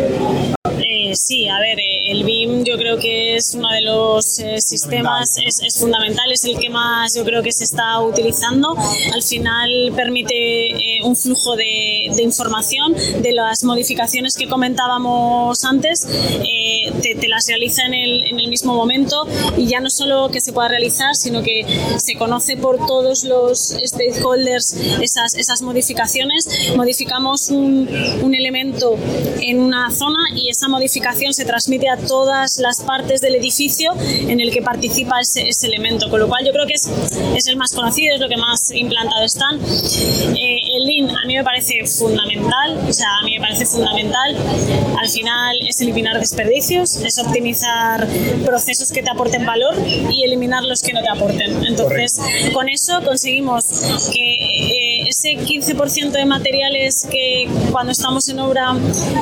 Eh, sí, a ver. Eh el BIM yo creo que es uno de los eh, sistemas, es, es, fundamental, es el que más yo creo que se está utilizando. Al final permite eh, un flujo de, de, información de las modificaciones que comentábamos antes, eh, te, te, las realiza en el, en el, mismo momento y ya no solo que se pueda realizar, sino que se conoce por todos los stakeholders esas, esas modificaciones. Modificamos un, un elemento en una zona y esa modificación se transmite a todas las partes del edificio en el que participa ese, elemento, con lo cual yo creo que es, es, el más conocido, es lo que más implantado están. Eh, el Lean a mí me parece fundamental, o sea, a mí me parece fundamental. Al final es eliminar desperdicios, es optimizar procesos que te aporten valor y eliminar los que no te aporten. Entonces, Correcto. con eso conseguimos que eh, ese 15% de materiales que cuando estamos en obra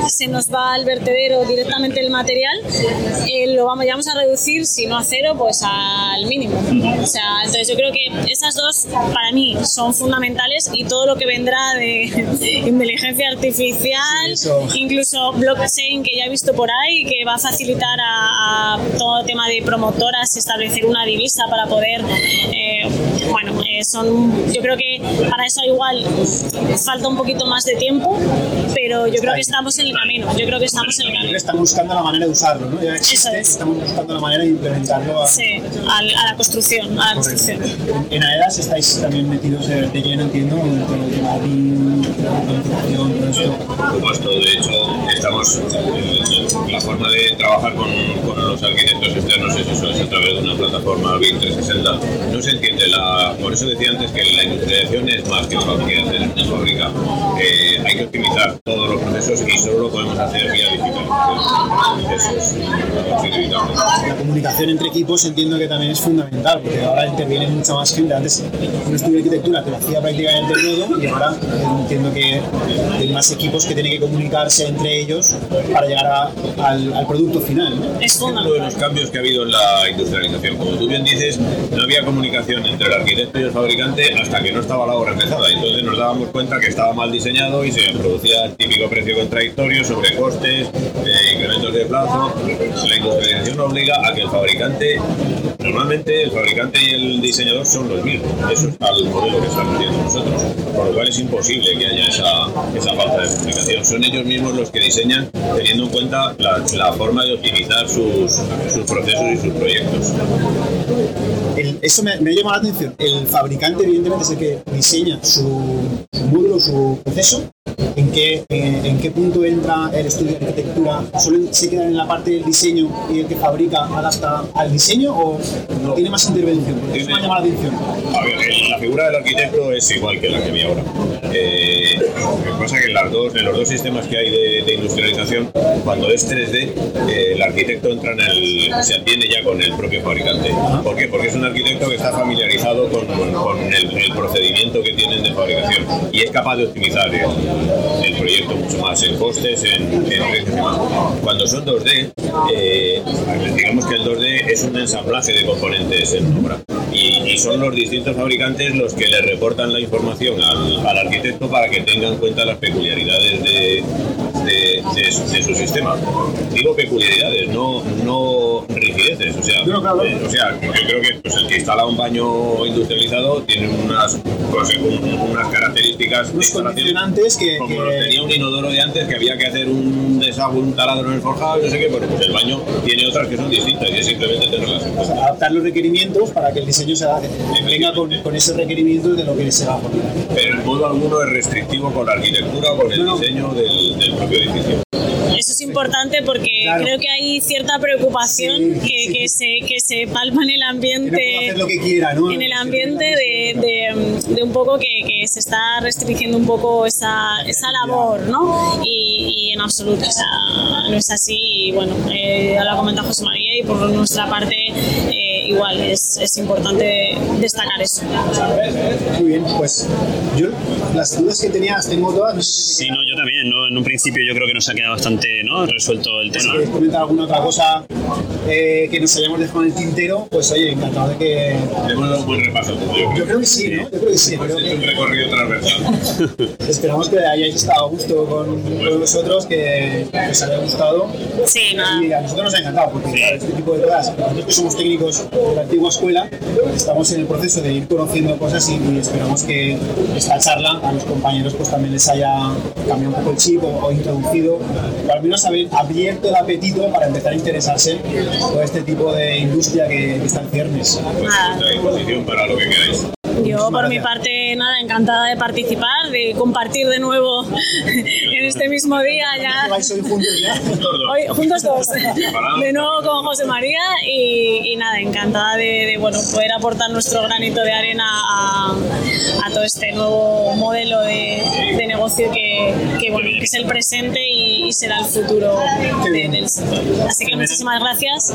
se nos va al vertedero directamente el material, eh, lo vamos, a reducir, si no a cero, pues al mínimo. O sea, entonces yo creo que esas dos para mí son fundamentales y todo lo que de inteligencia artificial, sí, incluso blockchain que ya he visto por ahí, que va a facilitar a, a todo el tema de promotoras establecer una divisa para poder, eh, bueno, eh, son, yo creo que para eso igual falta un poquito más de tiempo, pero yo creo que estamos en el camino, yo creo que estamos en el camino. Estamos buscando la manera de usarlo, ¿no? Ya existe, es. estamos buscando la manera de implementarlo a, sí, a, a la construcción. A la construcción. En AEDAS estáis también metidos de lleno, entiendo, en el tema de todo esto. Por supuesto, de hecho, estamos, la forma de trabajar con, con los arquitectos externos es eso, es a través de una plataforma BIM 360. No se entiende, la, por eso decía antes que la industrialización es más que en una fábrica. Eh, hay que optimizar todos los procesos y solo lo podemos hacer vía digital. Eso es, inevitable. La comunicación entre equipos entiendo que también es fundamental, porque ahora interviene mucha más gente. Antes un estudio de arquitectura te lo hacía prácticamente todo y ahora entiendo que hay más equipos que tienen que comunicarse entre ellos para llegar a, al, al, producto final. ¿no? Es uno de los cambios que ha habido en la industrialización. Como tú bien dices, no había comunicación entre el arquitecto y el fabricante hasta que no estaba la obra empezada. Entonces nos dábamos cuenta que estaba mal diseñado y se producía típico precio contradictorio sobre costes, eh, incrementos de plazo. La industrialización obliga a que el fabricante, normalmente el fabricante y el diseñador son los mismos. Eso es el modelo que estamos viendo nosotros. Por lo cual es imposible que haya esa, esa falta de comunicación. Son ellos mismos los que diseñan teniendo en cuenta la, la forma de optimizar sus, sus, procesos y sus proyectos. El, eso me, me, ha llamado la atención. El fabricante, evidentemente, es el que diseña su, su módulo, su proceso. ¿En qué, en, en qué punto entra el estudio de arquitectura? ¿Solo se queda en la parte del diseño y el que fabrica adapta al diseño o tiene más intervención? Porque eso me ha llamado la atención. La figura del arquitecto es igual que la que vi ahora. Eh, lo que pasa es que en, los dos sistemas que hay de, de industrialización, cuando es 3D, eh, el arquitecto entra en el, se atiende ya con el propio fabricante. ¿Por qué? Porque es un arquitecto que está familiarizado con, con el, el, procedimiento que tienen de fabricación y es capaz de optimizar el proyecto mucho más en costes, en, en Cuando son 2D, eh, digamos que el 2D es un ensamblaje de componentes en obra y, y, son los distintos fabricantes los que le reportan la información al, al arquitecto para que tenga en cuenta las peculiaridades de, de, de, de, su sistema. Digo peculiaridades, no, no rigideces. O sea, no, claro. eh, o sea, yo creo que pues, el que instala un baño industrializado tiene unas, pues, unas características Unos condicionantes que, como que... tenía un inodoro de antes que había que hacer un desagüe, un taladro en el forjado, no sé qué, bueno, pues el baño tiene otras que son distintas y es simplemente tenerlas en cuenta. Adaptar los requerimientos para que el diseño se venga con, con, ese requerimiento de lo que se va a poner. Pero en modo alguno es restrictivo con la arquitectura o con el no, diseño del, del propio edificio es importante porque claro. creo que hay cierta preocupación sí, que, sí. Que, se, que se palpa en el ambiente lo que quiera, ¿no? en el ambiente de, de, de un poco que, que, se está restringiendo un poco esa, esa labor ¿no? y, y en absoluto o sea, no es así y bueno eh, lo ha comentado José María y por nuestra parte eh, igual es, es, importante destacar eso muy bien pues yo las dudas que tenías tengo todas sí, no, yo también, ¿no? En un principio yo creo que nos ha quedado bastante ¿no? resuelto el tema. Si comentar alguna otra cosa eh, que nos hayamos dejado en el tintero, pues oye, encantado de que... Le hemos dado un buen repaso. Yo, yo creo que sí, ¿no? Yo creo que sí. Hemos hecho un recorrido transversal. Esperamos que hayáis estado a gusto con, con nosotros, que, que os haya gustado. Sí, nada. Y a nosotros nos ha encantado, porque claro, este tipo de cosas, nosotros que somos técnicos de la antigua escuela, estamos en el proceso de ir conociendo cosas y, y esperamos que esta charla a los compañeros pues también les haya cambiado un poco el chip o, o introducido, o al menos haber abierto el apetito para empezar a interesarse por este tipo de industria que, que está en ciernes. Pues a disposición para lo que queráis. Yo por mi parte, nada, encantada de participar, de compartir de nuevo en este mismo día ya. ¿Vais hoy juntos ya? Hoy, juntos dos, de nuevo con José María y, y nada, encantada de, de, bueno, poder aportar nuestro granito de arena a, a todo este nuevo modelo de, de negocio que, que, bueno, que es el presente y, y será el futuro de- del sector. Así que muchísimas gracias.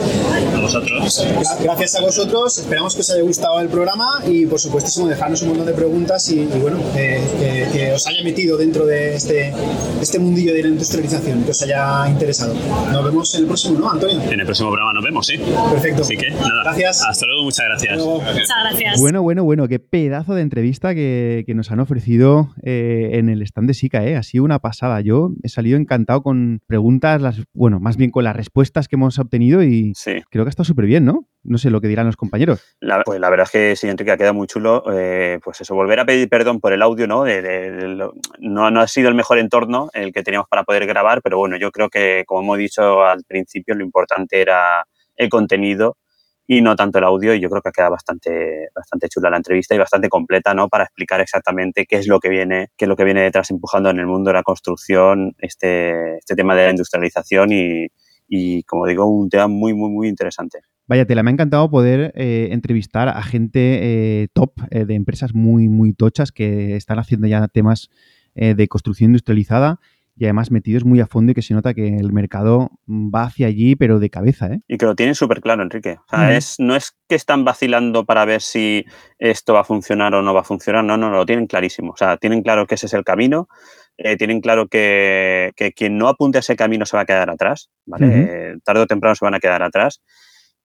A vosotros. Gra- Gracias a vosotros, esperamos que os haya gustado el programa y por supuestísimo dejarnos un montón de preguntas y, y bueno, que, que- que os haya metido dentro de este, este mundillo de la industrialización, que os haya interesado. Nos vemos en el próximo, ¿no, Antonio? En el próximo programa nos vemos, ¿sí? Perfecto. Así que nada. Gracias. Hasta luego, muchas gracias. Luego. Muchas gracias. Bueno, bueno, bueno, qué pedazo de entrevista que, que nos han ofrecido eh, en el stand de SICA, ¿eh? Ha sido una pasada. Yo he salido encantado con preguntas, las, bueno, más bien con las respuestas que hemos obtenido y Sí. creo que ha estado súper bien, ¿no? No sé lo que dirán los compañeros. La, pues la verdad es que sí, Enrique, ha quedado muy chulo. eh, pues eso, volver a pedir perdón por el audio, ¿no? De- de- de lo- no, no ha sido el mejor entorno el que teníamos para poder grabar, pero bueno, yo creo que, como hemos dicho al principio, lo importante era el contenido y no tanto el audio. Y yo creo que ha quedado bastante, bastante chula la entrevista y bastante completa, ¿no? Para explicar exactamente qué es lo que viene, qué es lo que viene detrás empujando en el mundo de la construcción, este, este tema de la industrialización y, y, como digo, un tema muy, muy, muy interesante. Vaya tela, me ha encantado poder eh, entrevistar a gente eh, top eh, de empresas muy, muy tochas que están haciendo ya temas de construcción industrializada y además metidos muy a fondo y que se nota que el mercado va hacia allí, pero de cabeza, ¿eh? Y que lo tienen súper claro, Enrique. O sea, es, no es que están vacilando para ver si esto va a funcionar o no va a funcionar, no, no, no, lo tienen clarísimo. O sea, tienen claro que ese es el camino, eh, tienen claro que, que quien no apunte a ese camino se va a quedar atrás, ¿vale? Eh, tarde o temprano se van a quedar atrás.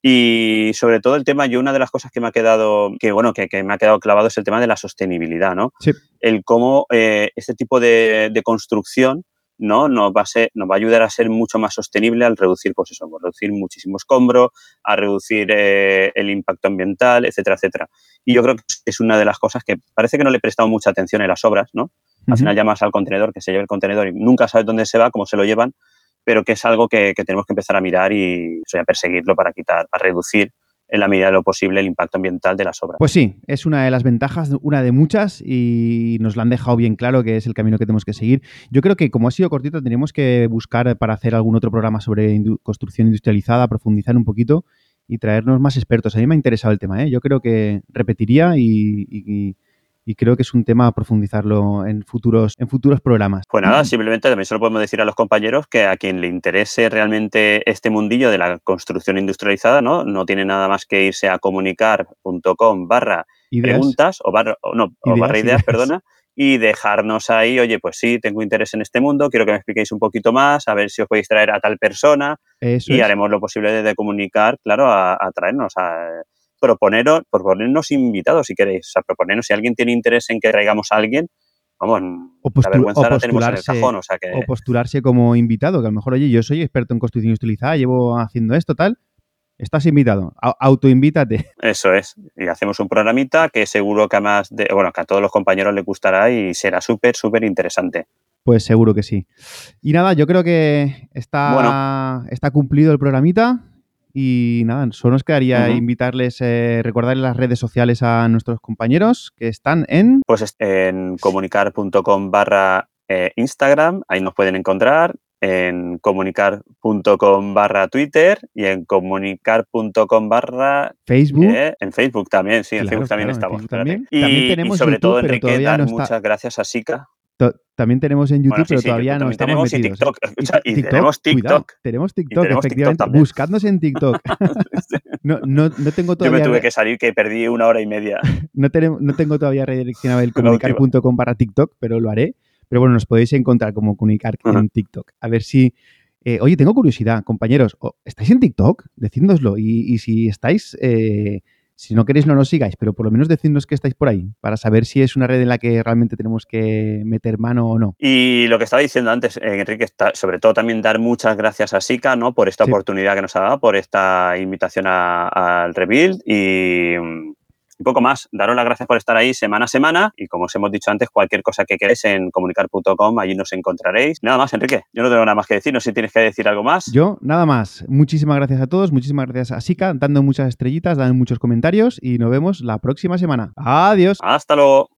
Y sobre todo el tema, yo una de las cosas que me ha quedado, que bueno, que, que me ha quedado clavado es el tema de la sostenibilidad, ¿no? Sí. El cómo eh, este tipo de, de construcción ¿no? Nos va, a ser, nos va a ayudar a ser mucho más sostenible al reducir, pues eso, reducir muchísimo escombro, a reducir eh, el impacto ambiental, etcétera, etcétera. Y yo creo que es una de las cosas que parece que no le he prestado mucha atención en las obras, ¿no? Al Ujú. final llamas al contenedor, que se lleve el contenedor y nunca sabes dónde se va, cómo se lo llevan, pero que es algo que, que tenemos que empezar a mirar y o sea, a perseguirlo para quitar, para reducir en la medida de lo posible el impacto ambiental de las obras. Pues sí, es una de las ventajas, una de muchas, y nos lo han dejado bien claro que es el camino que tenemos que seguir. Yo creo que, como ha sido cortito, tenemos que buscar para hacer algún otro programa sobre construcción industrializada, profundizar un poquito y traernos más expertos. A mí me ha interesado el tema, ¿eh? Yo creo que repetiría y- y creo que es un tema a profundizarlo en futuros, en futuros programas. Pues nada, simplemente también se lo podemos decir a los compañeros que a quien le interese realmente este mundillo de la construcción industrializada, ¿no? No tiene nada más que irse a comunicar.com barra preguntas o barra, o no, o Ideas, barra ideas, ideas. perdona, y dejarnos ahí, oye, pues sí, tengo interés en este mundo, quiero que me expliquéis un poquito más, a ver si os podéis traer a tal persona Eso y es. haremos lo posible de comunicar, claro, a, a traernos, a proponeros, proponernos invitados si queréis, o sea, proponernos si alguien tiene interés en que traigamos a alguien, vamos, O la vergüenza la tenemos en el cajón, o sea que... o postularse como invitado, que a lo mejor, oye, yo soy experto en construcción industrializada, llevo haciendo esto, tal. Estás invitado. Autoinvítate. Eso es. Y hacemos un programita que seguro que a más de, bueno, que a todos los compañeros les gustará y será súper, súper interesante. Pues seguro que sí. Y nada, yo creo que está, está cumplido el programita. Y nada, solo nos quedaría invitarles, eh, recordarles las redes sociales a nuestros compañeros que están en. Pues es- en comunicar.com barra eh, Instagram, ahí nos pueden encontrar, en comunicar.com barra Twitter y en comunicar.com barra Facebook. eh, en Facebook también, sí, en Facebook también claro, en estamos. Facebook también. Y, También y tenemos sobre YouTube, todo, Enrique, dar no está- muchas gracias a Sika. También tenemos en YouTube, Bueno, sí, pero sí, todavía no estamos tenemos y metidos. ¿eh? TikTok. O sea, y tenemos cuidado, TikTok. tenemos TikTok, tenemos efectivamente. Buscadnos en TikTok. no, no, no tengo Yo me todavía. tuve que salir que perdí una hora y media. No, tenemos, no tengo todavía redireccionado el comunicar.com barra TikTok, pero lo haré. Pero bueno, nos podéis encontrar como comunicar en TikTok. A ver si... Eh, oye, tengo curiosidad, compañeros. ¿Estáis en TikTok? Decídnoslo. Y, si estáis... Eh, si no queréis, no nos sigáis, pero por lo menos decidnos que estáis por ahí, para saber si es una red en la que realmente tenemos que meter mano o no. Y lo que estaba diciendo antes, eh, Enrique, está, sobre todo también dar muchas gracias a Sika ¿no? por esta oportunidad que nos ha dado, por esta invitación al Rebuild y un poco más, daros las gracias por estar ahí semana a semana y como os hemos dicho antes, cualquier cosa que queréis en comunicar.com, allí nos encontraréis. Nada más, Enrique, yo no tengo nada más que decir, no sé si tienes que decir algo más. Yo, nada más. Muchísimas gracias a todos, muchísimas gracias a Sika, dando muchas estrellitas, dando muchos comentarios y nos vemos la próxima semana. Adiós. Hasta luego.